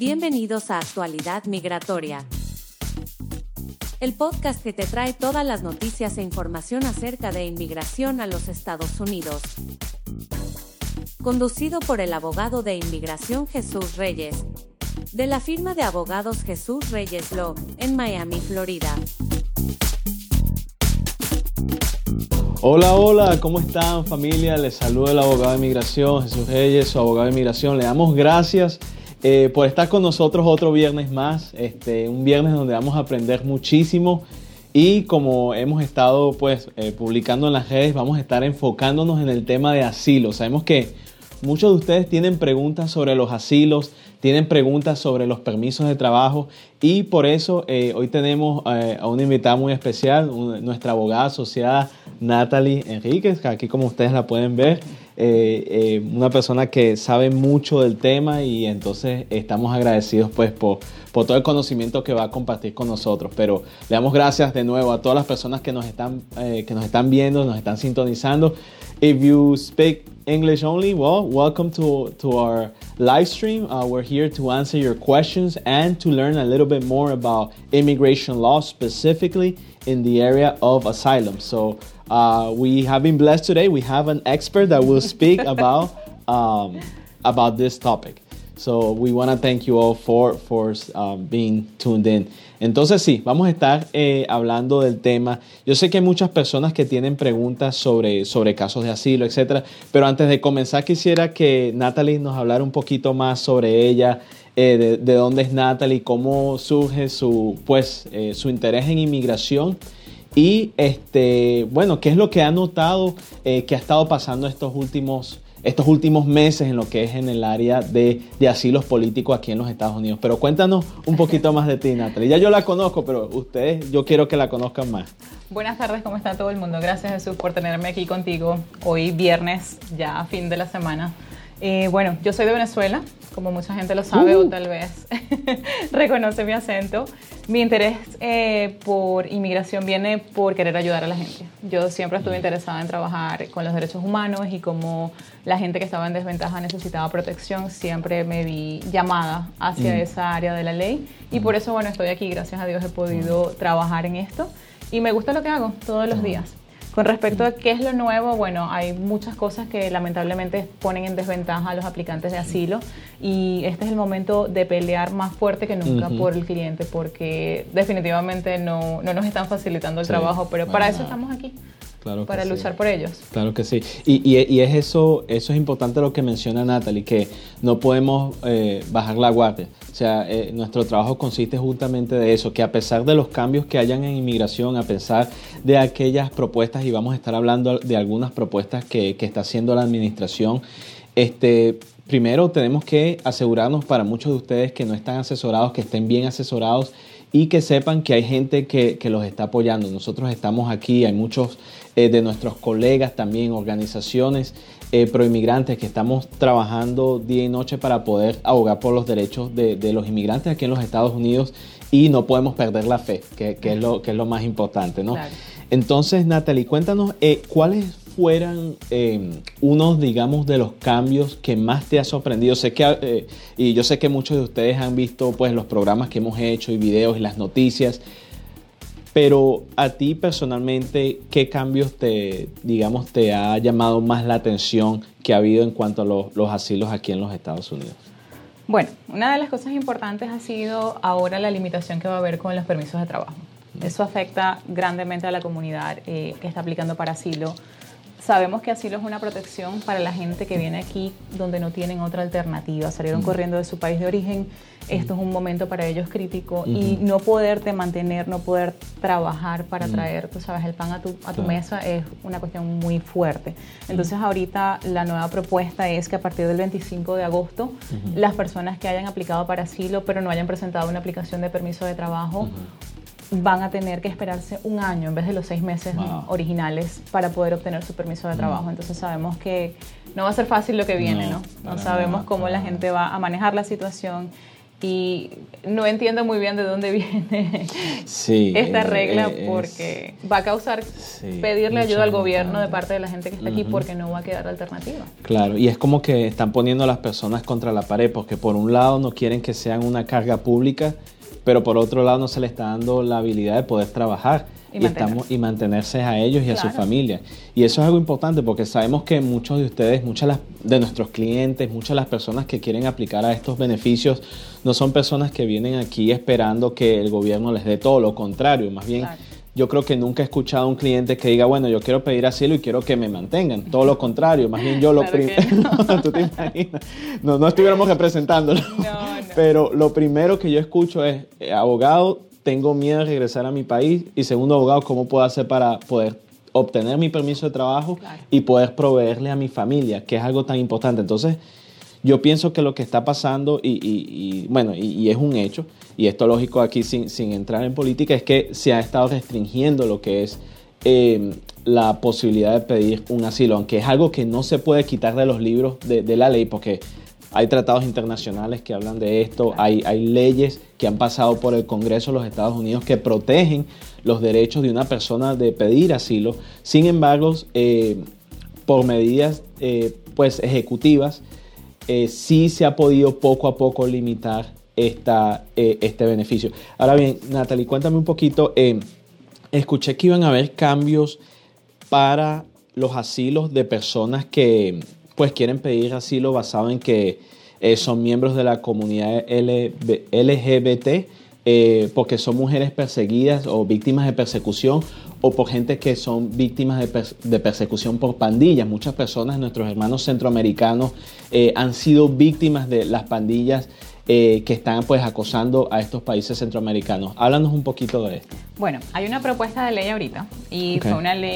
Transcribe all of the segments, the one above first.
Bienvenidos a Actualidad Migratoria, el podcast que te trae todas las noticias e información acerca de inmigración a los Estados Unidos. Conducido por el abogado de inmigración Jesús Reyes, de la firma de abogados Jesús Reyes Law, en Miami, Florida. Hola, hola, ¿cómo están familia? Les saluda el abogado de inmigración Jesús Reyes, su abogado de inmigración. Le damos gracias eh, por estar con nosotros otro viernes más, este, un viernes donde vamos a aprender muchísimo y como hemos estado pues eh, publicando en las redes, vamos a estar enfocándonos en el tema de asilo. Sabemos que muchos de ustedes tienen preguntas sobre los asilos, tienen preguntas sobre los permisos de trabajo y por eso eh, hoy tenemos a una invitada muy especial, nuestra abogada asociada Natalie Enríquez, que aquí como ustedes la pueden ver. Eh, eh, una persona que sabe mucho del tema y entonces estamos agradecidos pues por, por, todo el conocimiento que va a compartir con nosotros. Pero le damos gracias de nuevo a todas las personas que nos están, eh, que nos están viendo, nos están sintonizando. If you speak English only, well, welcome to, to our live stream. Uh, we're here to answer your questions and to learn a little bit more about immigration law, specifically in the area of asylum. So uh, we have been blessed today. We have an expert that will speak about um, about this topic. So we want to thank you all for, for um, being tuned in. Entonces sí, vamos a estar eh, hablando del tema. Yo sé que hay muchas personas que tienen preguntas sobre, sobre casos de asilo, etcétera, pero antes de comenzar quisiera que Natalie nos hablara un poquito más sobre ella, eh, de, de, dónde es Natalie, cómo surge su, pues, eh, su interés en inmigración y este, bueno, ¿qué es lo que ha notado eh, que ha estado pasando estos últimos, estos últimos meses en lo que es en el área de, de, asilos políticos aquí en los Estados Unidos? Pero cuéntanos un poquito más de ti, Natalie. Ya yo la conozco, pero ustedes yo quiero que la conozcan más. Buenas tardes, ¿cómo está todo el mundo? Gracias Jesús por tenerme aquí contigo hoy viernes, ya fin de la semana. Eh, bueno, yo soy de Venezuela, como mucha gente lo sabe o uh. tal vez reconoce mi acento. Mi interés eh, por inmigración viene por querer ayudar a la gente. Yo siempre estuve interesada en trabajar con los derechos humanos y como la gente que estaba en desventaja necesitaba protección, siempre me vi llamada hacia mm. esa área de la ley y por eso, bueno, estoy aquí. Gracias a Dios he podido trabajar en esto y me gusta lo que hago todos los días. Con respecto a qué es lo nuevo, bueno, hay muchas cosas que lamentablemente ponen en desventaja a los aplicantes de asilo. Y este es el momento de pelear más fuerte que nunca por el cliente porque definitivamente no, no, nos están facilitando el trabajo, pero para eso estamos aquí. Claro para luchar por ellos. Claro que sí. Y, y, es eso, eso es importante lo que menciona Natalie, que no podemos eh, bajar la guardia. O sea, eh, nuestro trabajo consiste justamente de eso, que a pesar de los cambios que hayan en inmigración, a pesar de aquellas propuestas, y vamos a estar hablando de algunas propuestas que, que está haciendo la administración, este, primero tenemos que asegurarnos para muchos de ustedes que no están asesorados, que estén bien asesorados y que sepan que hay gente que, que los está apoyando. Nosotros estamos aquí, hay muchos eh, de nuestros colegas también, organizaciones eh, proinmigrantes que estamos trabajando día y noche para poder abogar por los derechos de, de los inmigrantes aquí en los Estados Unidos y no podemos perder la fe, que, que, es, lo, que es lo más importante. ¿no? Entonces, Natalie, cuéntanos eh, cuáles fueran eh, unos, digamos, de los cambios que más te ha sorprendido? Sé que, eh, y yo sé que muchos de ustedes han visto pues, los programas que hemos hecho y videos y las noticias, pero a ti personalmente, ¿qué cambios te, digamos, te ha llamado más la atención que ha habido en cuanto a los, los asilos aquí en los Estados Unidos? Bueno, una de las cosas importantes ha sido ahora la limitación que va a haber con los permisos de trabajo. Eso afecta grandemente a la comunidad eh, que está aplicando para asilo Sabemos que asilo es una protección para la gente que viene aquí donde no tienen otra alternativa. Salieron corriendo de su país de origen. Esto es un momento para ellos crítico. Y no poderte mantener, no poder trabajar para traer, tú sabes, el pan a tu, a tu mesa es una cuestión muy fuerte. Entonces ahorita la nueva propuesta es que a partir del 25 de agosto las personas que hayan aplicado para asilo pero no hayan presentado una aplicación de permiso de trabajo van a tener que esperarse un año en vez de los seis meses originales para poder obtener su permiso de trabajo. Mm. Entonces sabemos que no va a ser fácil lo que viene, ¿no? No, sabemos cómo la gente va a manejar la situación y no entiendo muy bien de dónde viene esta regla porque va a causar pedirle ayuda al gobierno de parte de la gente que está aquí porque no va a quedar alternativa. Claro, y es como que están poniendo a las personas contra la pared porque por un lado no quieren que sean una carga pública, pero por otro lado no se les está dando la habilidad de poder trabajar y, estamos, y mantenerse a ellos y a su familia. Y eso es algo importante porque sabemos que muchos de ustedes, muchas de nuestros clientes, muchas de las personas que quieren aplicar a estos beneficios, no son personas que vienen aquí esperando que el gobierno les dé todo, lo contrario, más bien... Yo creo que nunca he escuchado a un cliente que diga, bueno, yo quiero pedir asilo y quiero que me mantengan. Todo lo contrario, más bien yo lo primero. No. ¿Tú te imaginas? No, no estuviéramos representándolo. Pero lo primero que yo escucho es, eh, abogado, tengo miedo de regresar a mi país y segundo abogado, ¿cómo puedo hacer para poder obtener mi permiso de trabajo y poder proveerle a mi familia, que es algo tan importante? Entonces, yo pienso que lo que está pasando, y, bueno, y, es un hecho, y esto lógico aquí sin, entrar en política, es que se ha estado restringiendo lo que es em, la posibilidad de pedir un asilo, aunque es algo que no se puede quitar de los libros de, de la ley, porque hay tratados internacionales que hablan de esto, hay, hay leyes que han pasado por el Congreso de los Estados Unidos que protegen los derechos de una persona de pedir asilo. Sin embargo, eh, por medidas eh, pues ejecutivas, eh, sí se ha podido poco a poco limitar esta, este beneficio. Ahora bien, Natalie, cuéntame un poquito. escuché que iban a haber cambios para los asilos de personas que pues quieren pedir asilo basado en que eh, son miembros de la comunidad LGBT, eh, porque son mujeres perseguidas o víctimas de persecución o por gente que son víctimas de, persecución por pandillas. Muchas personas, nuestros hermanos centroamericanos, eh, han sido víctimas de las pandillas que están pues acosando a estos países centroamericanos. Háblanos un poquito de esto. Bueno, hay una propuesta de ley ahorita y fue una ley,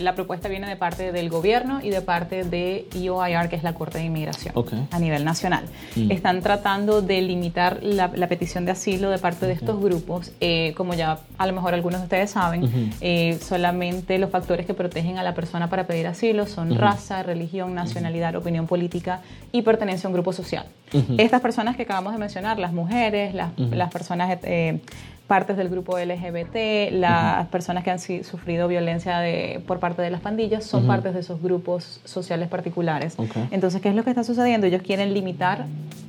la propuesta viene de parte del gobierno y de parte de EOIR, que es la Corte de Inmigración a nivel nacional. Mm. Están tratando de limitar la, petición de asilo de parte de estos grupos. Eh, como ya a lo mejor algunos de ustedes saben, eh, solamente los factores que protegen a la persona para pedir asilo son raza, religión, nacionalidad, opinión política y pertenencia a un grupo social. Estas personas que acabamos de mencionar, las mujeres, las, las personas... Eh, partes del grupo LGBT, las personas que han sufrido violencia de, por parte de las pandillas son partes de esos grupos sociales particulares. Entonces, ¿qué es lo que está sucediendo? Ellos quieren limitar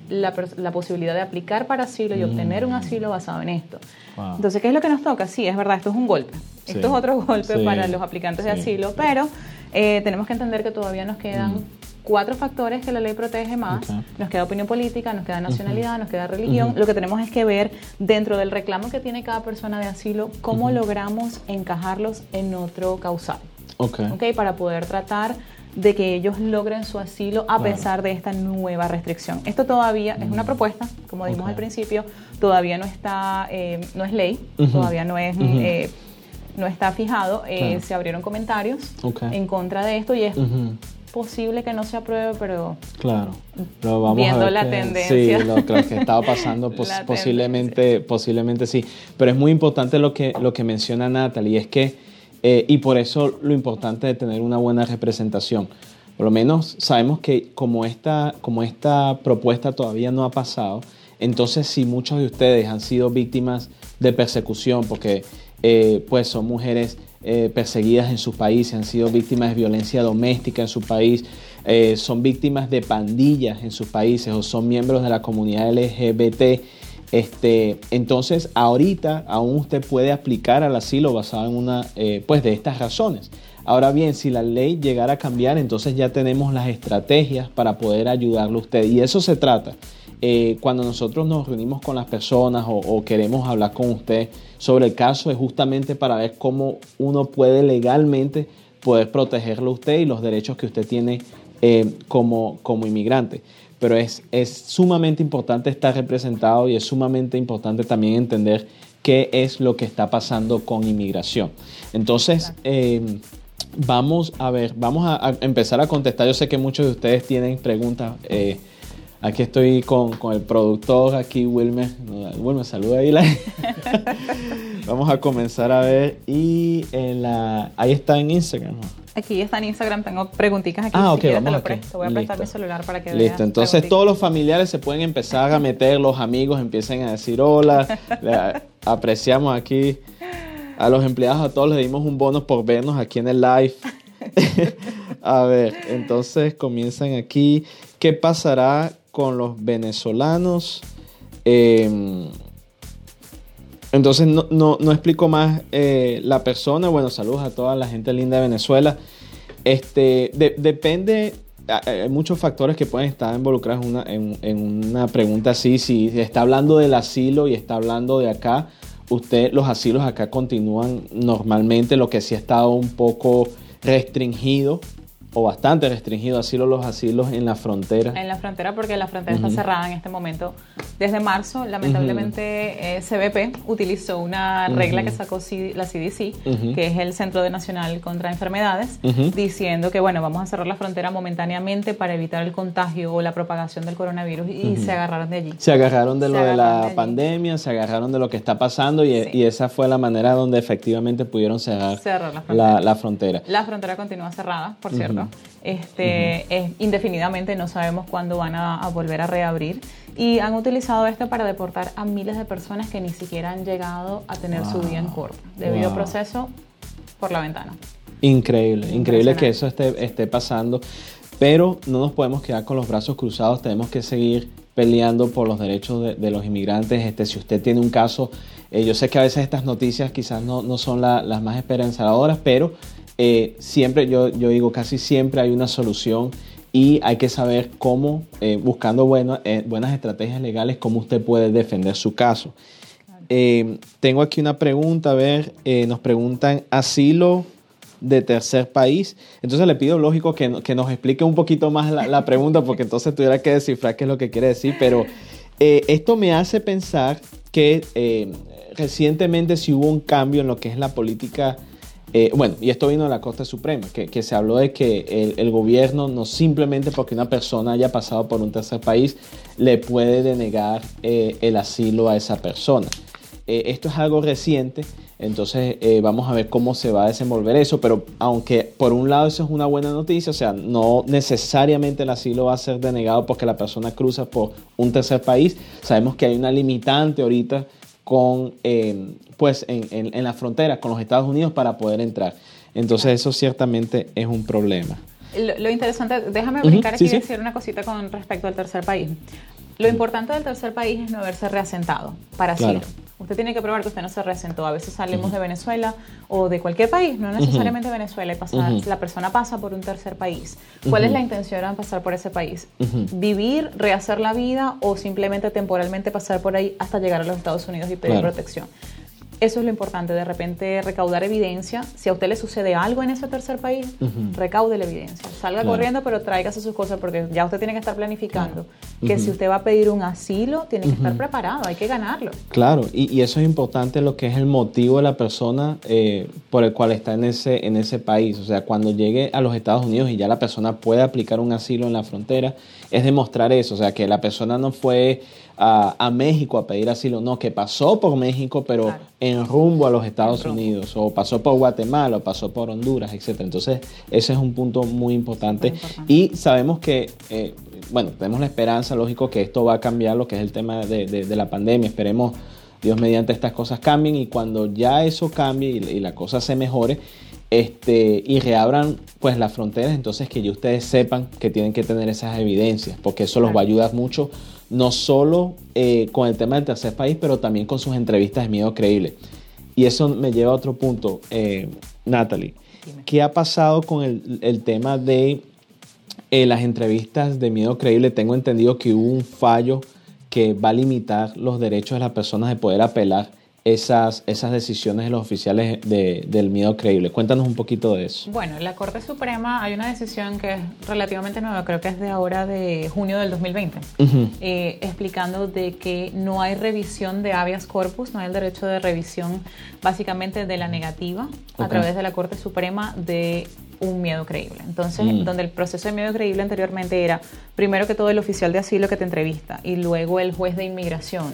la, la posibilidad de aplicar para asilo y obtener un mm. asilo basado en esto. Entonces, ¿qué es lo que nos toca? Sí, es verdad, esto es un golpe. Esto es otro golpe para los aplicantes de asilo, pero eh, tenemos que entender que todavía nos quedan... Cuatro factores que la ley protege más. Nos queda opinión política, nos queda nacionalidad, nos queda religión. Lo que tenemos es que ver dentro del reclamo que tiene cada persona de asilo, cómo logramos encajarlos en otro causal. Okay. Para poder tratar de que ellos logren su asilo a pesar de esta nueva restricción. Esto todavía es una propuesta, como dijimos al principio, todavía no está, eh, no es ley, todavía no es... Eh, no está fijado, eh, se abrieron comentarios en contra de esto y es posible que no se apruebe, pero claro, vamos viendo la tendencia. Sí, lo, que estaba pasando posiblemente, posiblemente sí. Pero es muy importante lo que, lo que menciona Natalie, es que, eh, y por eso lo importante de tener una buena representación. Por lo menos sabemos que como esta, como esta propuesta todavía no ha pasado, entonces si muchos de ustedes han sido víctimas de persecución, porque eh, pues son mujeres eh, perseguidas en su país, han sido víctimas de violencia doméstica en su país, eh, son víctimas de pandillas en sus países o son miembros de la comunidad LGBT. Este, entonces, ahorita aún usted puede aplicar al asilo basado en una, eh, pues de estas razones. Ahora bien, si la ley llegara a cambiar, entonces ya tenemos las estrategias para poder ayudarle a usted. Y eso se trata. Eh, cuando nosotros nos reunimos con las personas o, queremos hablar con usted sobre el caso es justamente para ver cómo uno puede legalmente poder protegerlo usted y los derechos que usted tiene eh, como, como inmigrante. Pero es, es sumamente importante estar representado y es sumamente importante también entender qué es lo que está pasando con inmigración. Entonces, eh, vamos a ver, vamos a, empezar a contestar. Yo sé que muchos de ustedes tienen preguntas. Aquí estoy con, el productor, aquí Wilmer. Wilmer, saluda ahí. Vamos a comenzar a ver. Y en la, ahí está en Instagram. Aquí está en Instagram, tengo preguntitas aquí. Ah, si ok, quieres te vamos lo presto. Voy a prestar mi Listo. celular para que veas. Listo, entonces preguntitas. todos los familiares se pueden empezar a meter, los amigos empiecen a decir hola, le- apreciamos aquí a los empleados, a todos les dimos un bono por vernos aquí en el live. a ver, entonces comienzan aquí. ¿Qué pasará con los venezolanos? Eh, entonces no, no, no explico más eh, la persona. Bueno, saludos a toda la gente linda de Venezuela. Este, de- depende, hay muchos factores que pueden estar involucrados una, en, en una pregunta así. Si está hablando del asilo y está hablando de acá, usted, los asilos acá continúan normalmente, lo que sí ha estado un poco restringido o bastante restringido, asilo los asilos en la frontera. En la frontera, porque la frontera está cerrada en este momento. Desde marzo, lamentablemente, eh, CBP utilizó una regla que sacó C- la CDC, que es el Centro de Nacional contra Enfermedades, diciendo que, bueno, vamos a cerrar la frontera momentáneamente para evitar el contagio o la propagación del coronavirus y se agarraron de allí. Se agarraron de Se lo de la de pandemia, se agarraron de lo que está pasando y, Sí. y esa fue la manera donde efectivamente pudieron cerrar, Cerrar la frontera. la, la frontera. La frontera continúa cerrada, por cierto. Este, es indefinidamente, no sabemos cuándo van a, a volver a reabrir. Y han utilizado esto para deportar a miles de personas que ni siquiera han llegado a tener su vida en corte. Debido Wow. proceso por la ventana. Increíble, increíble que eso esté, esté pasando, pero no nos podemos quedar con los brazos cruzados, tenemos que seguir peleando por los derechos de, de los inmigrantes. Este, si usted tiene un caso, eh, yo sé que a veces estas noticias quizás no, no son la- las más esperanzadoras, pero eh, siempre, yo, yo digo, casi siempre hay una solución y hay que saber cómo, eh, buscando buena- eh, buenas estrategias legales, cómo usted puede defender su caso. Tengo aquí una pregunta, a ver, nos preguntan asilo de tercer país. Entonces le pido, lógico, que, que nos explique un poquito más la, la pregunta, porque entonces tuviera que descifrar qué es lo que quiere decir, pero esto me hace pensar que recientemente sí hubo un cambio en lo que es la política. Eh, bueno, y esto vino de la Corte Suprema, que, se habló de que el, gobierno no simplemente porque una persona haya pasado por un tercer país le puede denegar eh, el asilo a esa persona. Eh, esto es algo reciente, entonces vamos a ver cómo se va a desenvolver eso, pero aunque por un lado eso es una buena noticia, o sea, no necesariamente el asilo va a ser denegado porque la persona cruza por un tercer país, sabemos que hay una limitante ahorita con, eh, pues, en, en- en la frontera con los Estados Unidos para poder entrar. Entonces eso ciertamente es un problema. Lo, lo interesante, déjame brincar aquí sí, y sí. decir una cosita con respecto al tercer país. Lo importante del tercer país es no haberse reasentado para asilo. Claro. Usted tiene que probar que usted no se reasentó. A veces salimos de Venezuela o de cualquier país, no necesariamente Venezuela, y pasa- la persona pasa por un tercer país. ¿Cuál es la intención al pasar por ese país? ¿Vivir, rehacer la vida o simplemente temporalmente pasar por ahí hasta llegar a los Estados Unidos y pedir Claro. protección? Eso es lo importante, de repente recaudar evidencia. Si a usted le sucede algo en ese tercer país, recaude la evidencia. Salga Claro. corriendo, pero tráigase sus cosas porque ya usted tiene que estar planificando que si usted va a pedir un asilo, tiene que estar preparado, hay que ganarlo. Claro, y, y eso es importante lo que es el motivo de la persona eh, por el cual está en ese, en ese país. O sea, cuando llegue a los Estados Unidos y ya la persona puede aplicar un asilo en la frontera, es demostrar eso. O sea, que la persona no fue a, a México a pedir asilo, no, que pasó por México, pero Claro. en rumbo a los Estados. Unidos, o pasó por Guatemala, o pasó por Honduras, etc. Entonces, ese es un punto muy importante. Muy importante. Y sabemos que, eh, bueno, tenemos la esperanza, lógico, que esto va a cambiar lo que es el tema de, de- de la pandemia. Esperemos, Dios mediante estas cosas cambien y cuando ya eso cambie y, y la cosa se mejore, este, y reabran pues las fronteras, entonces que ya ustedes sepan que tienen que tener esas evidencias, porque eso los va a ayudar mucho, no solo eh, con el tema del tercer país, pero también con sus entrevistas de miedo creíble. Y eso me lleva a otro punto, eh, Natalie. Dime. ¿Qué ha pasado con el, el tema de eh, las entrevistas de miedo creíble? Tengo entendido que hubo un fallo que va a limitar los derechos de las personas de poder apelar esas, esas decisiones de los oficiales de- del miedo creíble. Cuéntanos un poquito de eso. Bueno, la Corte Suprema hay una decisión que es relativamente nueva, creo que es de ahora de junio del 2020, Ujú. eh, explicando de que no hay revisión de habeas corpus, no hay el derecho de revisión básicamente de la negativa a través de la Corte Suprema de un miedo creíble. Entonces, mm. donde el proceso de miedo creíble anteriormente era primero que todo el oficial de asilo que te entrevista y luego el juez de inmigración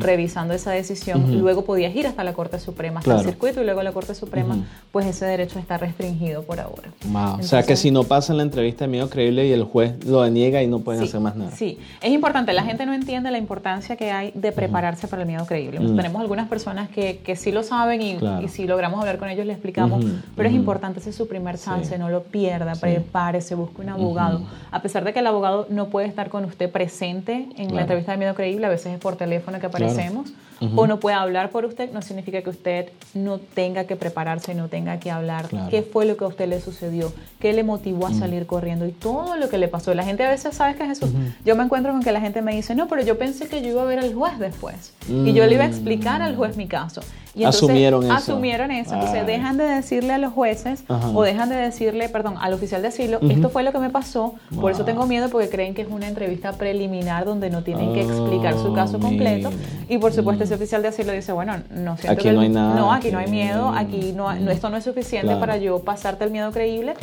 revisando esa decisión, luego podías ir hasta la Corte Suprema, hasta el circuito y luego la Corte Suprema, pues ese derecho está restringido por ahora. o sea que si no pasa en la entrevista de miedo creíble y el juez lo deniega y no pueden hacer más nada. Sí, es importante, la gente no entiende la importancia que hay de prepararse para el miedo creíble. Tenemos algunas personas que, que sí lo saben y, si logramos hablar con ellos le explicamos, pero es importante, ese es su primer chance, no lo pierda, prepárese, busque un abogado. A pesar de que el abogado no puede estar con usted presente en la entrevista de miedo creíble, a veces es por teléfono que aparecemos, o no puede hablar por usted, no significa que usted no tenga que prepararse, no tenga que hablar qué fue lo que a usted le sucedió, qué le motivó a salir corriendo y todo lo que le pasó. La gente a veces sabe que es eso. Yo me encuentro con que la gente me dice, no, pero yo pensé que yo iba a ver al juez después y yo le iba a explicar al juez mi caso. Y asumieron eso. Asumieron eso. Entonces dejan de decirle a los jueces o dejan de decirle, perdón, al oficial de asilo, esto fue lo que me pasó, por eso tengo miedo porque creen que es una entrevista preliminar donde no tienen que explicar su caso oh, completo. Y por supuesto oficial de asilo dice, bueno, no siento aquí no hay nada. No, aquí no hay miedo, aquí no, esto no es suficiente para yo pasarte el miedo creíble.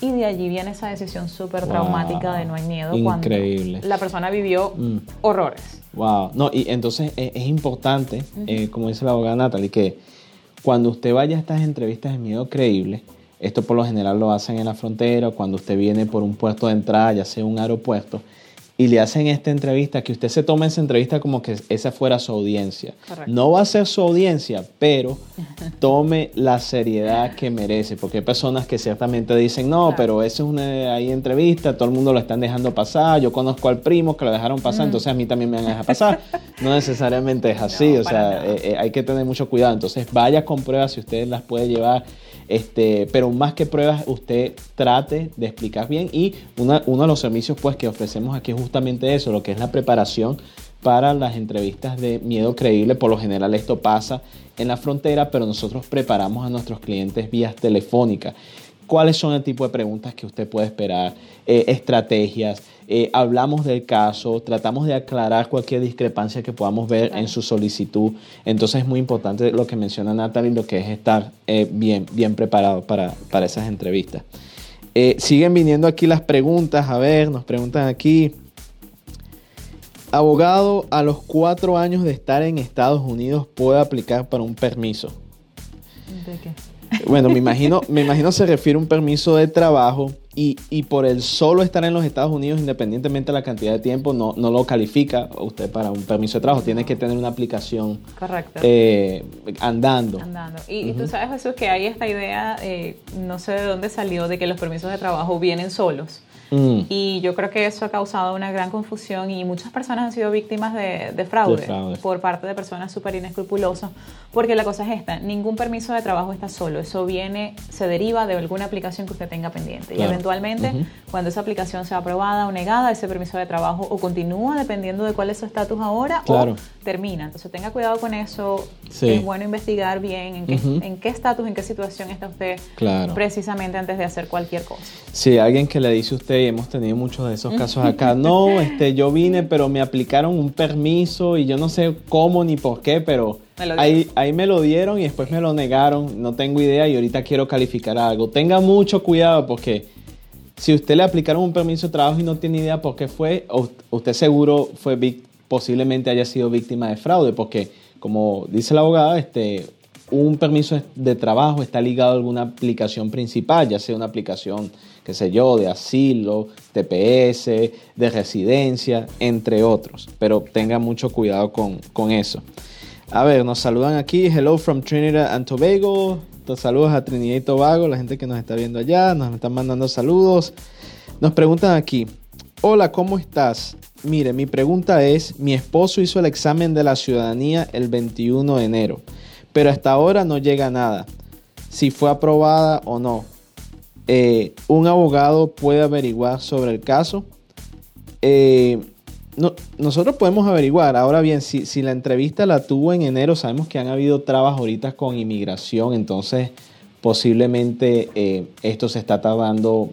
Y de allí viene esa decisión súper traumática de no hay miedo Increíble. cuando la persona vivió mm. horrores. Wow, no, y entonces es, importante, eh, como dice la abogada Natalie, que cuando usted vaya a estas entrevistas de miedo creíble, esto por lo general lo hacen en la frontera, cuando usted viene por un puesto de entrada, ya sea un aeropuerto, y le hacen esta entrevista, que usted se tome esa entrevista como que esa fuera su audiencia. No va a ser su audiencia, pero tome la seriedad que merece, porque hay personas que ciertamente dicen, no, pero eso es una ahí entrevista, todo el mundo lo están dejando pasar, yo conozco al primo que lo dejaron pasar, mm. entonces a mí también me van a dejar pasar. no necesariamente es así, o sea, eh, eh, hay que tener mucho cuidado. Entonces vaya con pruebas si usted las puede llevar este, pero más que pruebas, usted trate de explicar bien y uno de los servicios pues, que ofrecemos aquí es justamente eso, lo que es la preparación para las entrevistas de miedo creíble. Por lo general esto pasa en la frontera, pero nosotros preparamos a nuestros clientes vía telefónica cuáles son el tipo de preguntas que usted puede esperar, eh, estrategias, eh, hablamos del caso, tratamos de aclarar cualquier discrepancia que podamos ver en su solicitud. Entonces es muy importante lo que menciona Natalie, lo que es estar eh, bien, bien preparado para, para esas entrevistas. siguen viniendo aquí las preguntas, a ver, nos preguntan aquí. Abogado, a los cuatro años de estar en Estados Unidos, ¿puede aplicar para un permiso? ¿De qué? Bueno, me imagino, me imagino se refiere a un permiso de trabajo y, y, por el solo estar en los Estados Unidos, independientemente de la cantidad de tiempo, no, no lo califica usted para un permiso de trabajo. Tiene que tener una aplicación eh, andando. Andando. Y, tú sabes, Jesús, que hay esta idea, eh, no sé de dónde salió, de que los permisos de trabajo vienen solos. Mm. Y yo creo que eso ha causado una gran confusión y muchas personas han sido víctimas de, fraude, por parte de personas súper inescrupulosas, porque la cosa es esta, ningún permiso de trabajo está solo, eso viene, se deriva de alguna aplicación que usted tenga pendiente. Y eventualmente cuando esa aplicación sea aprobada o negada, ese permiso de trabajo o continúa dependiendo de cuál es su estatus ahora o termina. Entonces tenga cuidado con eso, es bueno investigar bien en qué estatus, en, qué situación está usted precisamente antes de hacer cualquier cosa. Sí, alguien que le dice a usted hemos tenido muchos de esos casos acá. No, este, yo vine, pero me aplicaron un permiso y yo no sé cómo ni por qué, pero ahí, ahí me lo dieron y después me lo negaron. No tengo idea y ahorita quiero calificar algo. Tenga mucho cuidado porque si usted le aplicaron un permiso de trabajo y no tiene idea por qué fue, usted seguro fue posiblemente haya sido víctima de fraude, porque como dice la abogada, este, un permiso de trabajo está ligado a alguna aplicación principal, ya sea una aplicación, qué sé yo, de asilo, TPS, de residencia, entre otros. Pero tenga mucho cuidado con, con eso. A ver, nos saludan aquí. Hello from Trinidad and Tobago. Saludos a Trinidad y Tobago, la gente que nos está viendo allá. Nos están mandando saludos. Nos preguntan aquí. Hola, ¿cómo estás? Mire, mi pregunta es, mi esposo hizo el examen de la ciudadanía el 21 de enero pero hasta ahora no llega nada. Si fue aprobada o no. Eh, un abogado puede averiguar sobre el caso. Eh, nosotros podemos averiguar. Ahora bien, si, la entrevista la tuvo en enero, sabemos que han habido trabas ahorita con inmigración, entonces posiblemente eh, esto se está tardando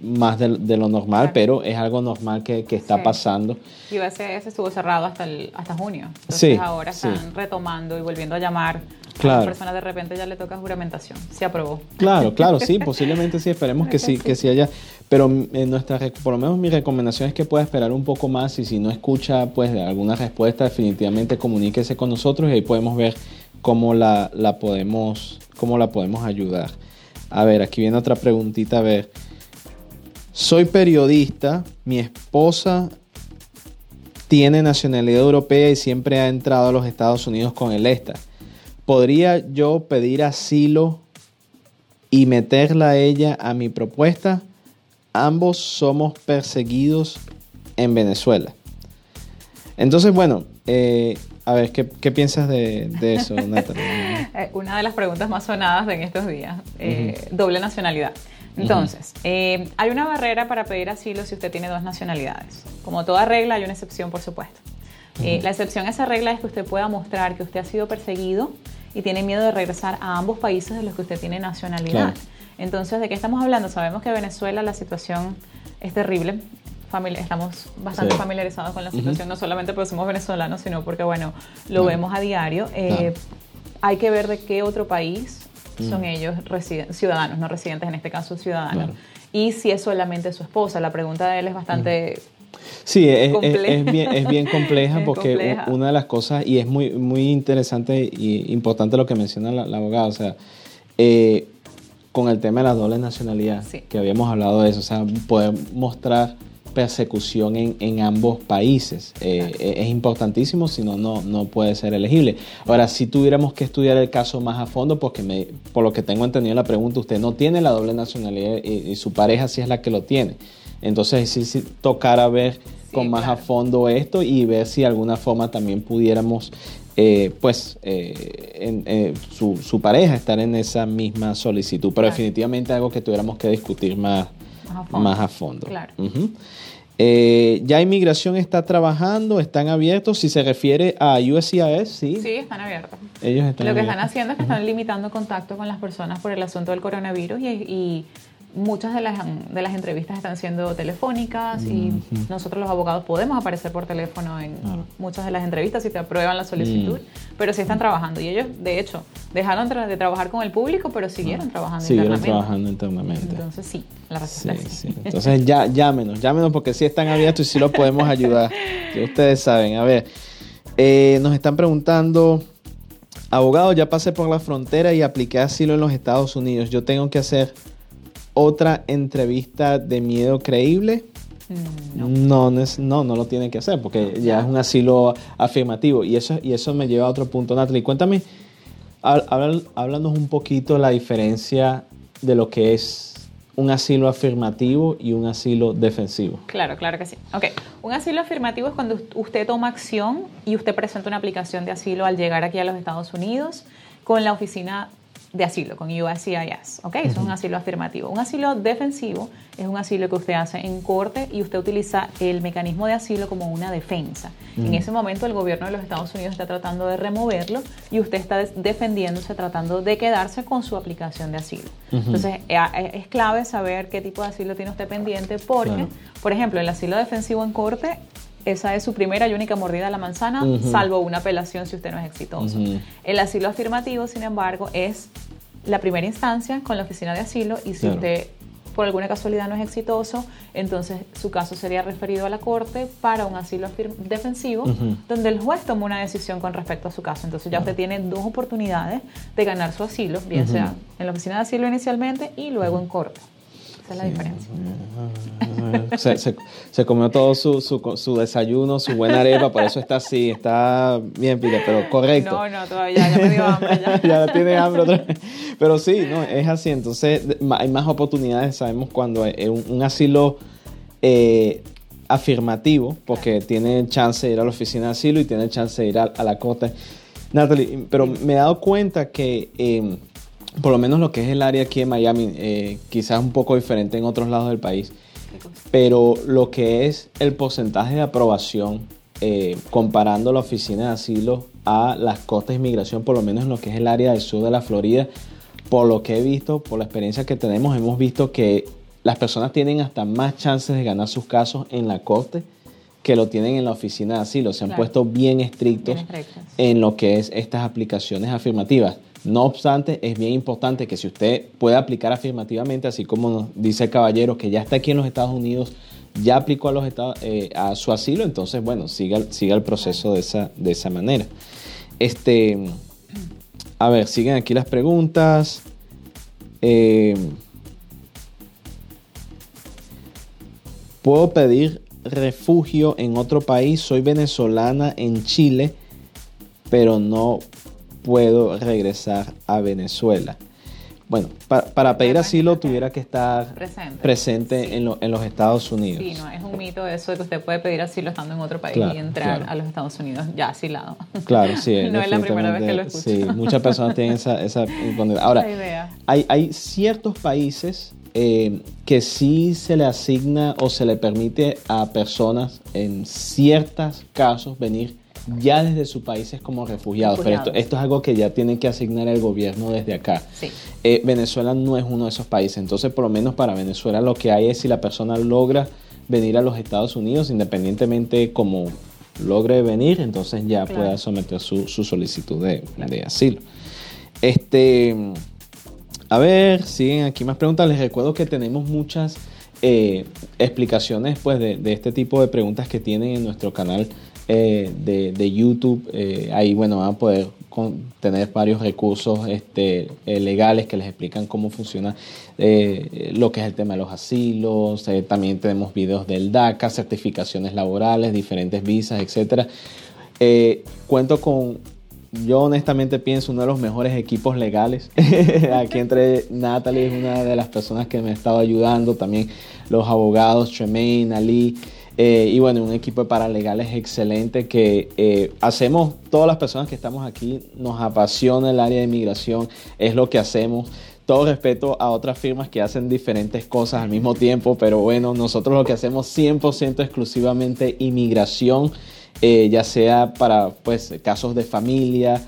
más de, lo normal, pero es algo normal que, está pasando. Y ese, estuvo cerrado hasta, el, hasta junio. Entonces ahora están retomando y volviendo a llamar Claro. A la persona de repente ya le toca juramentación. Se aprobó. Claro, claro, sí, posiblemente sí. Esperemos que sí, que sí haya. Pero en nuestra, por lo menos mi recomendación es que pueda esperar un poco más y si no escucha pues alguna respuesta, definitivamente comuníquese con nosotros y ahí podemos ver cómo la, la podemos, cómo la podemos ayudar. A ver, aquí viene otra preguntita. A ver, soy periodista, mi esposa tiene nacionalidad europea y siempre ha entrado a los Estados Unidos con el ESTA. ¿Podría yo pedir asilo y meterla a ella a mi propuesta? Ambos somos perseguidos en Venezuela. Entonces, bueno, eh, a ver, ¿qué, piensas de, eso, Natalia? Eh, una de las preguntas más sonadas en estos días, eh, doble nacionalidad. Entonces, eh, hay una barrera para pedir asilo si usted tiene dos nacionalidades. Como toda regla, hay una excepción, por supuesto. la excepción a esa regla es que usted pueda mostrar que usted ha sido perseguido y tiene miedo de regresar a ambos países de los que usted tiene nacionalidad. Entonces, ¿de qué estamos hablando? Sabemos que en Venezuela la situación es terrible estamos bastante familiarizados con la situación, no solamente porque somos venezolanos, sino porque, bueno, lo vemos a diario. Eh, hay que ver de qué otro país son mm. ellos ciudadanos, no residentes, en este caso ciudadanos. Y si es solamente su esposa. La pregunta de él es bastante... Sí, es, bien, compleja porque una de las cosas, y es muy, muy interesante y importante lo que menciona la, abogada, o sea, eh, con el tema de la doble nacionalidad, que habíamos hablado de eso, o sea, poder mostrar persecución en, ambos países. Eh, eh, es importantísimo, si no, no puede ser elegible. Ahora, si tuviéramos que estudiar el caso más a fondo, porque me, por lo que tengo entendido la pregunta, usted no tiene la doble nacionalidad y, su pareja sí es la que lo tiene. Entonces, sí, sí tocara ver con más a fondo esto y ver si de alguna forma también pudiéramos eh, pues en, su, pareja estar en esa misma solicitud, pero definitivamente algo que tuviéramos que discutir más, más a fondo. Claro. Eh, ya inmigración está trabajando, están abiertos. Si se refiere a USCIS, sí. Sí, están abiertos. Ellos están Lo que están haciendo es que están limitando contacto con las personas por el asunto del coronavirus y muchas de las, de las entrevistas están siendo telefónicas y nosotros los abogados podemos aparecer por teléfono en muchas de las entrevistas si te aprueban la solicitud, mm. pero sí están trabajando. Y ellos, de hecho, dejaron de trabajar con el público, pero siguieron trabajando siguieron trabajando internamente. Entonces sí, la respuesta sí, sí. Entonces ya, llámenos, llámenos porque sí están abiertos y sí los podemos ayudar. que ustedes saben. A ver, eh, nos están preguntando... Abogado, ya pasé por la frontera y apliqué asilo en los Estados Unidos. Yo tengo que hacer otra entrevista de miedo creíble. Mm, no. No, no, lo tiene que hacer porque ya es un asilo afirmativo. Y eso, y eso me lleva a otro punto, Natalie. Cuéntame, háblanos un poquito la diferencia de lo que es un asilo afirmativo y un asilo defensivo. Claro, claro que sí. Ok, un asilo afirmativo es cuando usted toma acción y usted presenta una aplicación de asilo al llegar aquí a los Estados Unidos con la oficina de asilo, con USCIS. ¿ok? Eso es un asilo afirmativo. Un asilo defensivo es un asilo que usted hace en corte y usted utiliza el mecanismo de asilo como una defensa. En ese momento el gobierno de los Estados Unidos está tratando de removerlo y usted está defendiéndose, tratando de quedarse con su aplicación de asilo. Entonces eh, eh, es clave saber qué tipo de asilo tiene usted pendiente porque, por ejemplo, el asilo defensivo en corte esa es su primera y única mordida a la manzana, salvo una apelación si usted no es exitoso. El asilo afirmativo, sin embargo, es la primera instancia con la oficina de asilo y si usted por alguna casualidad no es exitoso, entonces su caso sería referido a la corte para un asilo defensivo, donde el juez toma una decisión con respecto a su caso. Entonces ya usted tiene dos oportunidades de ganar su asilo, bien sea en la oficina de asilo inicialmente y luego en corte. Esa es la diferencia. Se, se, comió todo su, su, su, desayuno, su buena arepa, por eso está así, está bien, pide, pero correcto. No, no, todavía, ya me dio hambre. Ya, ya tiene hambre otra vez. Pero sí, no, es así. Entonces, hay más oportunidades, sabemos, cuando es un, asilo eh, afirmativo, porque tiene chance de ir a la oficina de asilo y tiene chance de ir a, la corte. Natalie, pero me he dado cuenta que... Eh, por lo menos lo que es el área aquí en Miami, eh, quizás un poco diferente en otros lados del país, pero lo que es el porcentaje de aprobación eh, comparando la oficina de asilo a las costas de inmigración, por lo menos en lo que es el área del sur de la Florida, por lo que he visto, por la experiencia que tenemos, hemos visto que las personas tienen hasta más chances de ganar sus casos en la corte que lo tienen en la oficina de asilo. Se han puesto bien estrictos en lo que es estas aplicaciones afirmativas. No obstante, es bien importante que si usted puede aplicar afirmativamente, así como nos dice el caballero que ya está aquí en los Estados Unidos, ya aplicó a, los estados, eh, a su asilo, entonces, bueno, siga, siga el proceso de esa, de esa manera. Este, a ver, siguen aquí las preguntas. Eh, ¿Puedo pedir refugio en otro país? Soy venezolana en Chile, pero no puedo regresar a Venezuela. Bueno, para, pedir asilo tuviera que estar presente, en, los Estados Unidos. Sí, no, es un mito eso de que usted puede pedir asilo estando en otro país y entrar a los Estados Unidos ya asilado. Claro, sí. no es la primera vez que lo escucho. Sí, muchas personas tienen esa, esa Ahora, hay, hay ciertos países eh, que sí se le asigna o se le permite a personas en ciertos casos venir ya desde sus países como refugiados, pero esto, esto, es algo que ya tiene que asignar el gobierno desde acá. Eh, Venezuela no es uno de esos países, entonces por lo menos para Venezuela lo que hay es si la persona logra venir a los Estados Unidos, independientemente como logre venir, entonces ya pueda someter su, solicitud de, asilo. Este, a ver, siguen aquí más preguntas. Les recuerdo que tenemos muchas eh, explicaciones pues, de, de, este tipo de preguntas que tienen en nuestro canal eh, de, YouTube. Eh, ahí, bueno, van a poder tener varios recursos este, eh, legales que les explican cómo funciona lo que es el tema de los asilos. también tenemos videos del DACA, certificaciones laborales, diferentes visas, etcétera. cuento con yo honestamente pienso uno de los mejores equipos legales. Aquí entre Natalie es una de las personas que me ha estado ayudando, también los abogados Tremaine, Ali, eh, y bueno, un equipo de paralegales excelente que eh, hacemos, todas las personas que estamos aquí, nos apasiona el área de inmigración, es lo que hacemos. Todo respeto a otras firmas que hacen diferentes cosas al mismo tiempo, pero bueno, nosotros lo que hacemos 100% exclusivamente inmigración, eh, ya sea para pues casos de familia,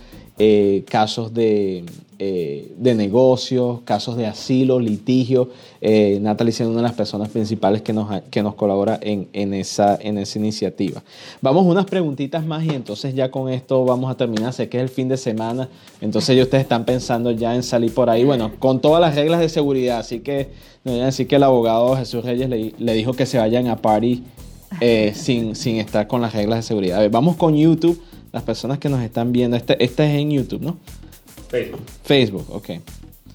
casos de eh, de negocios, casos de asilo, litigio. Eh, Natalie es una de las personas principales que nos, que nos colabora en, en, esa, en esa iniciativa. Vamos unas preguntitas más y entonces ya con esto vamos a terminar. Sé que es el fin de semana, entonces ya ustedes están pensando ya en salir por ahí, bueno, con todas las reglas de seguridad. Así que no voy a decir que el abogado Jesús Reyes le, dijo que se vayan a party eh, sin, sin estar con las reglas de seguridad. vamos con YouTube. Las personas que nos están viendo, este, este es en YouTube, ¿no? Facebook. Facebook, ok.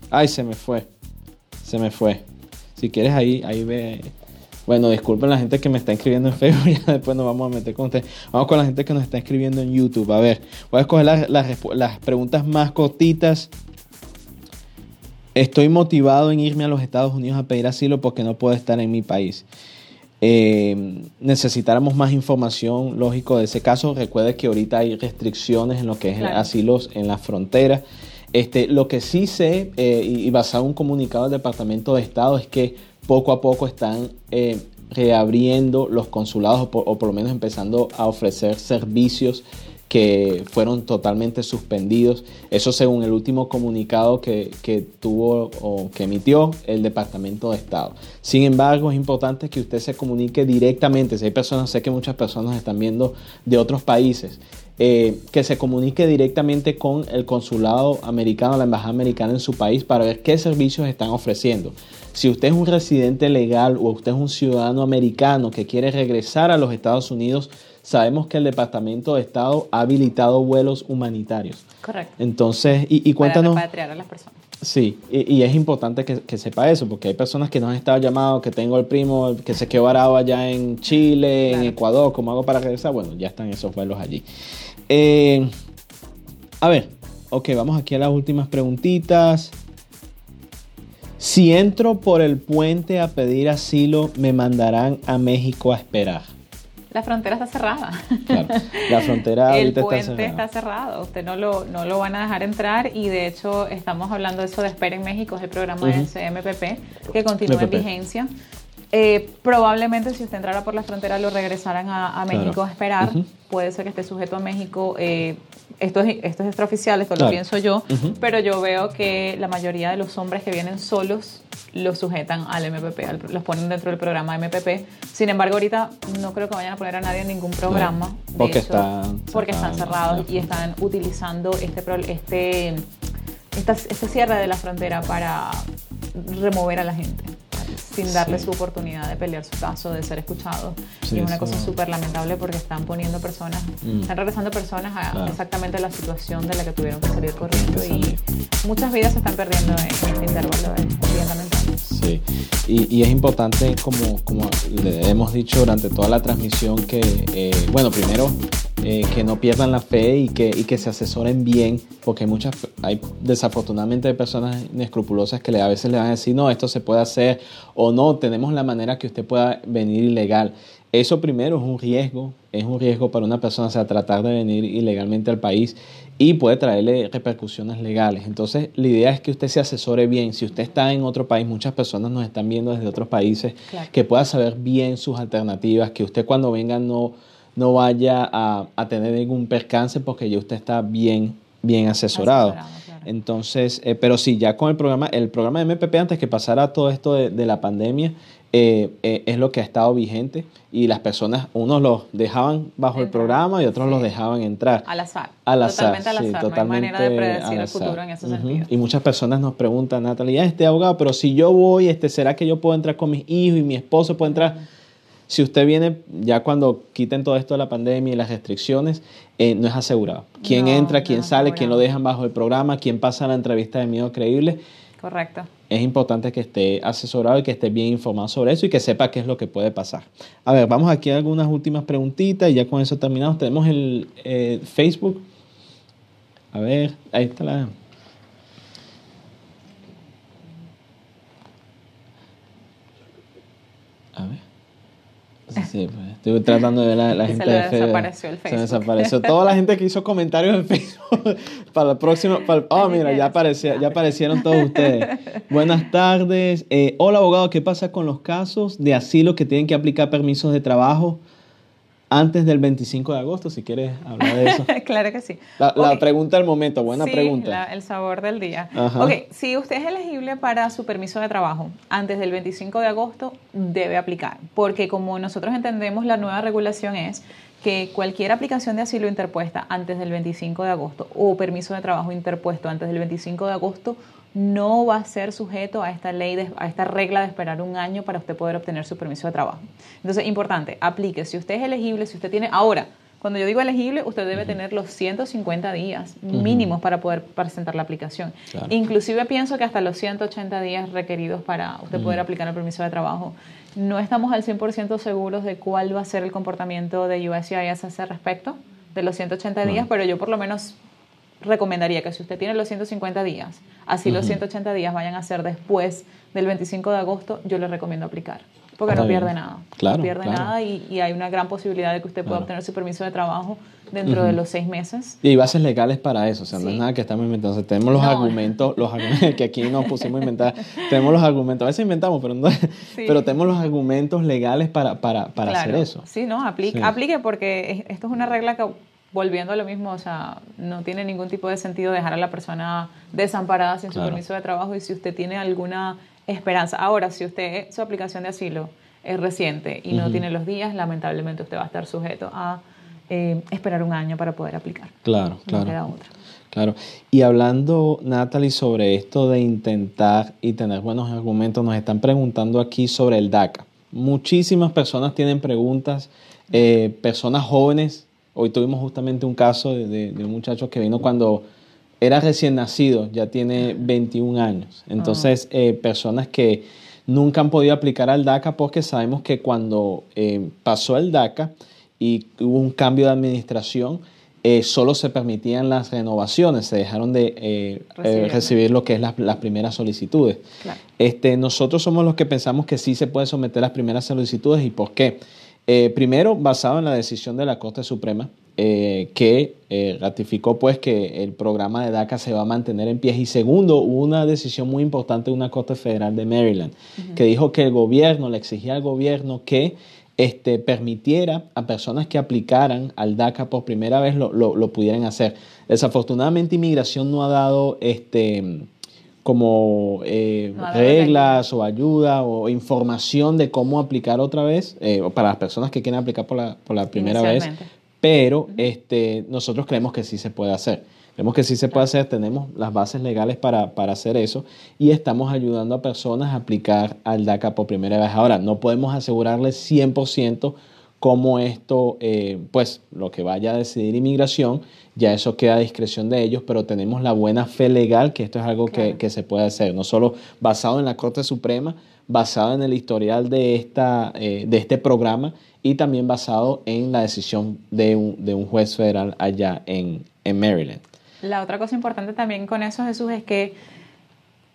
Ay, se me fue. Se me fue. Si quieres ahí, ahí ve. Bueno, disculpen la gente que me está escribiendo en Facebook, ya después nos vamos a meter con usted. Vamos con la gente que nos está escribiendo en YouTube. A ver, voy a escoger las, preguntas más cortitas. Estoy motivado en irme a los Estados Unidos a pedir asilo porque no puedo estar en mi país. Eh, necesitáramos más información, lógico, de ese caso. Recuerde que ahorita hay restricciones en lo que es asilos en la frontera. Este, lo que sí sé, eh, y, basado en un comunicado del Departamento de Estado, es que poco a poco están eh, reabriendo los consulados o por, lo menos empezando a ofrecer servicios que fueron totalmente suspendidos. Eso según el último comunicado que, tuvo o que emitió el Departamento de Estado. Sin embargo, es importante que usted se comunique directamente. Si hay personas, sé que muchas personas están viendo de otros países. Eh, que se comunique directamente con el consulado americano, la embajada americana en su país para ver qué servicios están ofreciendo. Si usted es un residente legal o usted es un ciudadano americano que quiere regresar a los Estados Unidos, sabemos que el Departamento de Estado ha habilitado vuelos humanitarios. Correcto. Entonces, y, y cuéntanos... Para repatriar a las personas. Sí, y, es importante que, sepa eso, porque hay personas que nos han estado llamando, que tengo el primo que se quedó varado allá en Chile, en Ecuador, ¿cómo hago para regresar? Bueno, ya están esos vuelos allí. Eh, a ver, ok, vamos aquí a las últimas preguntitas. Si entro por el puente a pedir asilo, me mandarán a México a esperar. La frontera está cerrada. Claro, la frontera el puente está cerrado. Usted no lo, no lo van a dejar entrar y de hecho estamos hablando de eso de Espera en México, es el programa del CMPP que continúa en vigencia. Eh, probablemente si usted entrara por la frontera lo regresaran a, México a esperar. Puede ser que esté sujeto a México eh, esto es, esto es extraoficial, esto lo pienso yo, pero yo veo que la mayoría de los hombres que vienen solos los sujetan al MPP, los ponen dentro del programa MPP. Sin embargo, ahorita no creo que vayan a poner a nadie en ningún programa. porque, están porque están cerrados y están utilizando este, este, este cierre de la frontera para remover a la gente sin darle su oportunidad de pelear su caso, de ser escuchado. y es una cosa súper lamentable porque están poniendo personas, mm. están regresando personas a exactamente la situación de la que tuvieron que salir corriendo y muchas vidas se están perdiendo en este intervalo, lamentable. Sí, y, es importante, como, como le hemos dicho durante toda la transmisión, que, eh, bueno, primero eh, que no pierdan la fe y que, y que se asesoren bien, porque hay muchas, hay desafortunadamente personas inescrupulosas que a veces le van a decir, no, esto se puede hacer, o no, tenemos la manera que usted pueda venir ilegal. Eso primero es un riesgo, es un riesgo para una persona, o sea, tratar de venir ilegalmente al país y puede traerle repercusiones legales. Entonces, la idea es que usted se asesore bien. Si usted está en otro país, muchas personas nos están viendo desde otros países, que pueda saber bien sus alternativas, que usted cuando venga no no vaya a, tener ningún percance porque ya usted está bien, bien asesorado. Entonces, eh, pero sí, ya con el programa, el programa de MPP antes que pasara todo esto de, la pandemia, eh, eh, es lo que ha estado vigente y las personas, unos los dejaban bajo el programa y otros los dejaban entrar. Al azar. Al azar. Totalmente al azar. no hay manera de predecir el futuro en ese sentido. Y muchas personas nos preguntan, Natalia, este abogado, pero si yo voy, este, ¿será que yo puedo entrar con mis hijos y mi esposo puede entrar? Si usted viene ya cuando quiten todo esto de la pandemia y las restricciones, eh, no es asegurado. ¿Quién entra, quién sale, quién lo dejan bajo el programa, quién pasa la entrevista de miedo creíble? Correcto. Es importante que esté asesorado y que esté bien informado sobre eso y que sepa qué es lo que puede pasar. A ver, vamos aquí a algunas últimas preguntitas y ya con eso terminamos. Tenemos el eh, Facebook. A ver, ahí está la... A ver. Sí, pues, estoy tratando de ver la, la gente se le desapareció el Facebook. Se desapareció. Toda la gente que hizo comentarios en Facebook para el próximo. oh, mira, ya, aparecía, ya aparecieron todos ustedes. Buenas tardes. Eh, hola, abogado. ¿Qué pasa con los casos de asilo que tienen que aplicar permisos de trabajo? Antes del 25 de agosto, si quieres hablar de eso. claro que sí. La, pregunta del momento, buena sí, pregunta. el sabor del día. Ok, si usted es elegible para su permiso de trabajo antes del 25 de agosto, debe aplicar, porque como nosotros entendemos, la nueva regulación es que cualquier aplicación de asilo interpuesta antes del 25 de agosto o permiso de trabajo interpuesto antes del 25 de agosto no va a ser sujeto a esta ley, a esta regla de esperar un año para usted poder obtener su permiso de trabajo. Entonces, importante, aplique. Si usted es elegible, si usted tiene ahora, cuando yo digo elegible, usted debe tener los 150 días mínimos para poder presentar la aplicación. Inclusive pienso que hasta los 180 días requeridos para usted poder aplicar el permiso de trabajo. No estamos al 100% seguros de cuál va a ser el comportamiento de USCIS a ese respecto, de los 180 días, pero yo por lo menos recomendaría que si usted tiene los 150 días, así los 180 días vayan a ser después del 25 de agosto, yo le recomiendo aplicar. Porque no pierde nada. Claro, no pierde nada y, hay una gran posibilidad de que usted pueda obtener su permiso de trabajo dentro de los seis meses. Y hay bases legales para eso, o sea, no es nada que estamos inventando. tenemos los argumentos, los argumentos que aquí nos pusimos a inventar, tenemos los argumentos, a veces inventamos, pero, no, pero tenemos los argumentos legales para, para, para hacer eso. Sí, no, aplique, aplique porque esto es una regla que volviendo a lo mismo, o sea, no tiene ningún tipo de sentido dejar a la persona desamparada sin su permiso de trabajo y si usted tiene alguna esperanza. Ahora, si usted su aplicación de asilo es reciente y no tiene los días, lamentablemente usted va a estar sujeto a eh, esperar un año para poder aplicar. Claro, no Queda otra. Claro. Y hablando, Natalie, sobre esto de intentar y tener buenos argumentos, nos están preguntando aquí sobre el DACA. Muchísimas personas tienen preguntas, eh, personas jóvenes Hoy tuvimos justamente un caso de, un muchacho que vino cuando era recién nacido, ya tiene 21 años. Entonces, ah. eh, personas que nunca han podido aplicar al DACA porque sabemos que cuando eh, pasó el DACA y hubo un cambio de administración, eh, solo se permitían las renovaciones, se dejaron de recibir, lo que es las, primeras solicitudes. Este, nosotros somos los que pensamos que sí se puede someter las primeras solicitudes y por qué. Eh, primero, basado en la decisión de la Corte Suprema, eh, que eh, ratificó pues que el programa de DACA se va a mantener en pie. Y segundo, hubo una decisión muy importante de una Corte Federal de Maryland, que dijo que el gobierno, le exigía al gobierno que este, permitiera a personas que aplicaran al DACA por primera vez lo, lo, pudieran hacer. Desafortunadamente, inmigración no ha dado este, como eh, reglas o ayuda o información de cómo aplicar otra vez eh, para las personas que quieren aplicar por la, por la primera vez. Pero este, nosotros creemos que sí se puede hacer. Creemos que sí se puede hacer, tenemos las bases legales para, para, hacer eso y estamos ayudando a personas a aplicar al DACA por primera vez. Ahora, no podemos asegurarles 100% cómo esto, eh, pues lo que vaya a decidir inmigración, ya eso queda a discreción de ellos, pero tenemos la buena fe legal que esto es algo que, que, se puede hacer, no solo basado en la Corte Suprema, basado en el historial de, esta, eh, de este programa y también basado en la decisión de un, de un juez federal allá en, en Maryland. La otra cosa importante también con eso, Jesús, es que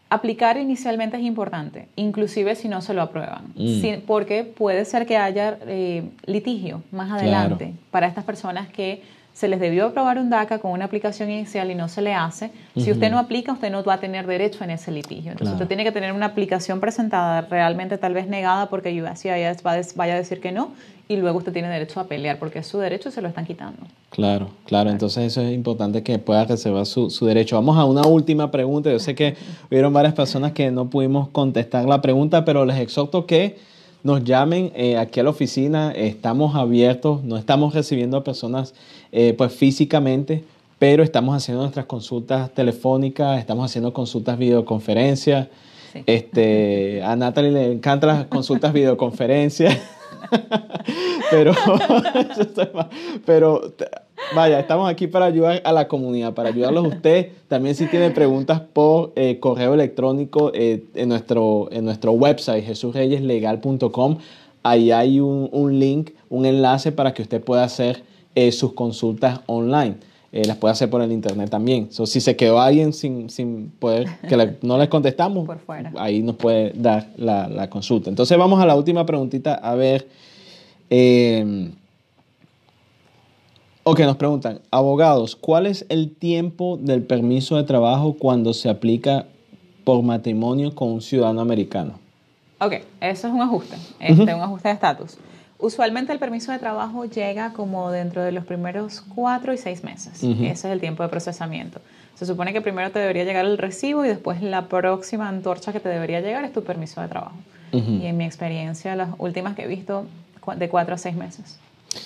aplicar inicialmente es importante, inclusive si no se lo aprueban, mm. porque puede ser que haya eh, litigio más adelante para estas personas que se les debió aprobar un DACA con una aplicación inicial y no se le hace. Si usted no aplica, usted no va a tener derecho en ese litigio. Entonces usted tiene que tener una aplicación presentada realmente tal vez negada porque USCIS vaya a decir que no y luego usted tiene derecho a pelear porque es su derecho y se lo están quitando. Claro, claro, entonces eso es importante que pueda reservar su, su, derecho. Vamos a una última pregunta. Yo sé que hubieron varias personas que no pudimos contestar la pregunta, pero les exhorto que nos llamen eh, aquí a la oficina, estamos abiertos, no estamos recibiendo a personas eh, pues físicamente, pero estamos haciendo nuestras consultas telefónicas, estamos haciendo consultas videoconferencias. Este, a Natalie le encantan las consultas videoconferencias. pero, pero vaya, estamos aquí para ayudar a la comunidad, para ayudarlos a usted. También si tiene preguntas por eh, correo electrónico eh, en, nuestro, en nuestro website, jesusreyeslegal.com. Ahí hay un, un, link, un enlace para que usted pueda hacer eh, sus consultas online. las puede hacer por el internet también. si se quedó alguien sin, sin poder, que no les contestamos, ahí nos puede dar la, la, consulta. Entonces vamos a la última preguntita, a ver. Ok, nos preguntan, abogados, ¿cuál es el tiempo del permiso de trabajo cuando se aplica por matrimonio con un ciudadano americano? Ok, eso es un ajuste, este, un ajuste de estatus. Usualmente el permiso de trabajo llega como dentro de los primeros cuatro y seis meses. Ese es el tiempo de procesamiento. Se supone que primero te debería llegar el recibo y después la próxima antorcha que te debería llegar es tu permiso de trabajo. Y en mi experiencia, las últimas que he visto, de cuatro a seis meses.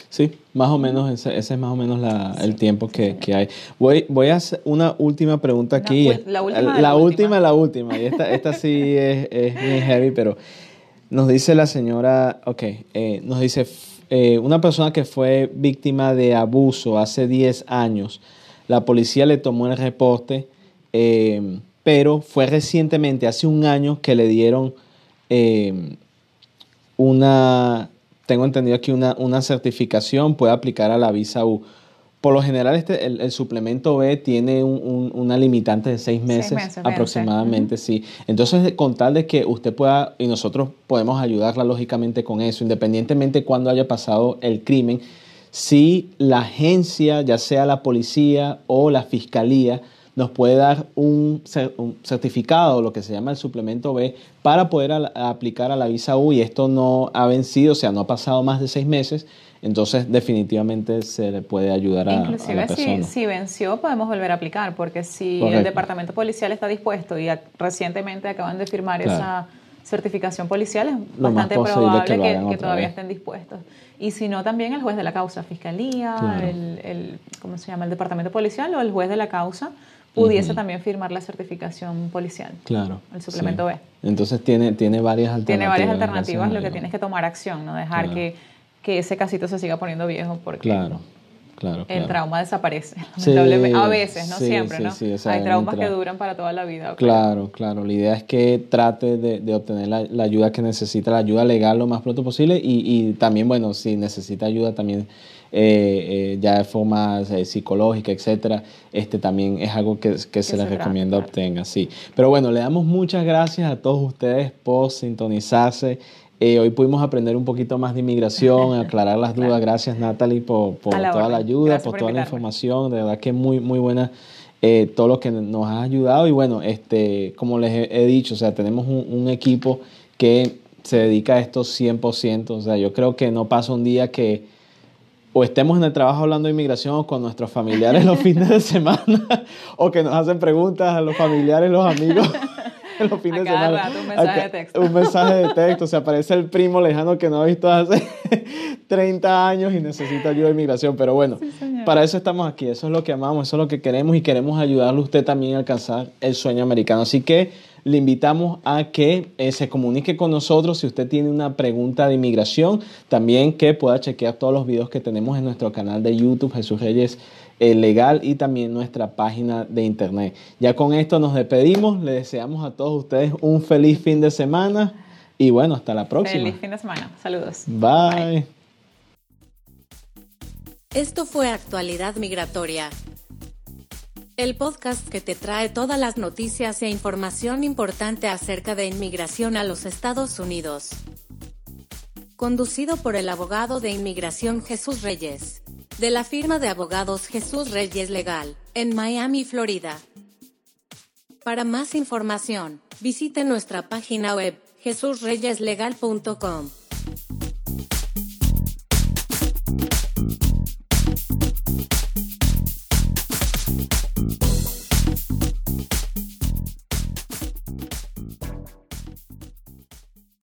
Sí, más o menos, ese, es más o menos el tiempo que, hay. Voy, voy a hacer una última pregunta aquí. la última. La, última, la última. Y esta, esta sí es, es muy heavy, pero nos dice la señora, ok, eh, nos dice, eh, una persona que fue víctima de abuso hace 10 años, la policía le tomó el reporte, eh, pero fue recientemente, hace un año, que le dieron una tengo entendido aquí una, una certificación puede aplicar a la visa U. Por lo general, este, el, suplemento B tiene una limitante de seis meses, aproximadamente, sí. Entonces, con tal de que usted pueda, y nosotros podemos ayudarla lógicamente con eso, independientemente cuando haya pasado el crimen, si la agencia, ya sea la policía o la fiscalía, nos puede dar un, certificado, lo que se llama el suplemento B, para poder aplicar a la visa U y esto no ha vencido, o sea, no ha pasado más de seis meses, entonces definitivamente se le puede ayudar a, Inclusive la persona. Si, si venció podemos volver a aplicar, porque si el departamento policial está dispuesto y recientemente acaban de firmar esa certificación policial, es bastante probable que, todavía estén dispuestos. Y si no, también el juez de la causa, fiscalía, el, el, ¿cómo se llama? El departamento policial o el juez de la causa pudiese también firmar la certificación policial. Claro. El suplemento B. Entonces tiene, tiene varias alternativas. Tiene varias alternativas, lo que tienes que tomar acción, no dejar que, que, ese casito se siga poniendo viejo porque claro, claro, el trauma desaparece. a veces, no siempre, ¿no? Hay traumas que duran para toda la vida. Claro, claro. La idea es que trate de, de obtener la, la, ayuda que necesita, la ayuda legal lo más pronto posible y, y también, bueno, si necesita ayuda también eh, eh, ya de forma eh, psicológica, etcétera, este también es algo que, se les recomienda obtenga, sí. Pero bueno, le damos muchas gracias a todos ustedes por sintonizarse. hoy pudimos aprender un poquito más de inmigración, aclarar las dudas. Gracias Natalie por, toda la ayuda, por, toda la información. De verdad que muy, muy buena todo lo que nos ha ayudado. Y bueno, este, como les he, dicho, o sea, tenemos un, un equipo que se dedica a esto 100%. O sea, yo creo que no pasa un día que o estemos en el trabajo hablando de inmigración o con nuestros familiares los fines de semana, o que nos hacen preguntas a los familiares, los amigos. En los fines a de semana. rato un mensaje de texto. Un mensaje de texto. Se aparece el primo lejano que no ha visto hace 30 años y necesita ayuda de inmigración. Pero bueno, para eso estamos aquí. Eso es lo que amamos, eso es lo que queremos y queremos ayudarle a usted también a alcanzar el sueño americano. Así que le invitamos a que eh, se comunique con nosotros si usted tiene una pregunta de inmigración. También que pueda chequear todos los videos que tenemos en nuestro canal de YouTube, Jesús Reyes eh, Legal, y también nuestra página de internet. Ya con esto nos despedimos. Le deseamos a todos ustedes un feliz fin de semana y bueno, hasta la próxima. Feliz fin de semana. Saludos. Bye. Esto fue Actualidad Migratoria. El podcast que te trae todas las noticias e información importante acerca de inmigración a los Estados Unidos. Conducido por el abogado de inmigración Jesús Reyes, de la firma de abogados Jesús Reyes Legal, en Miami, Florida. Para más información, visite nuestra página web jesusreyeslegal.com.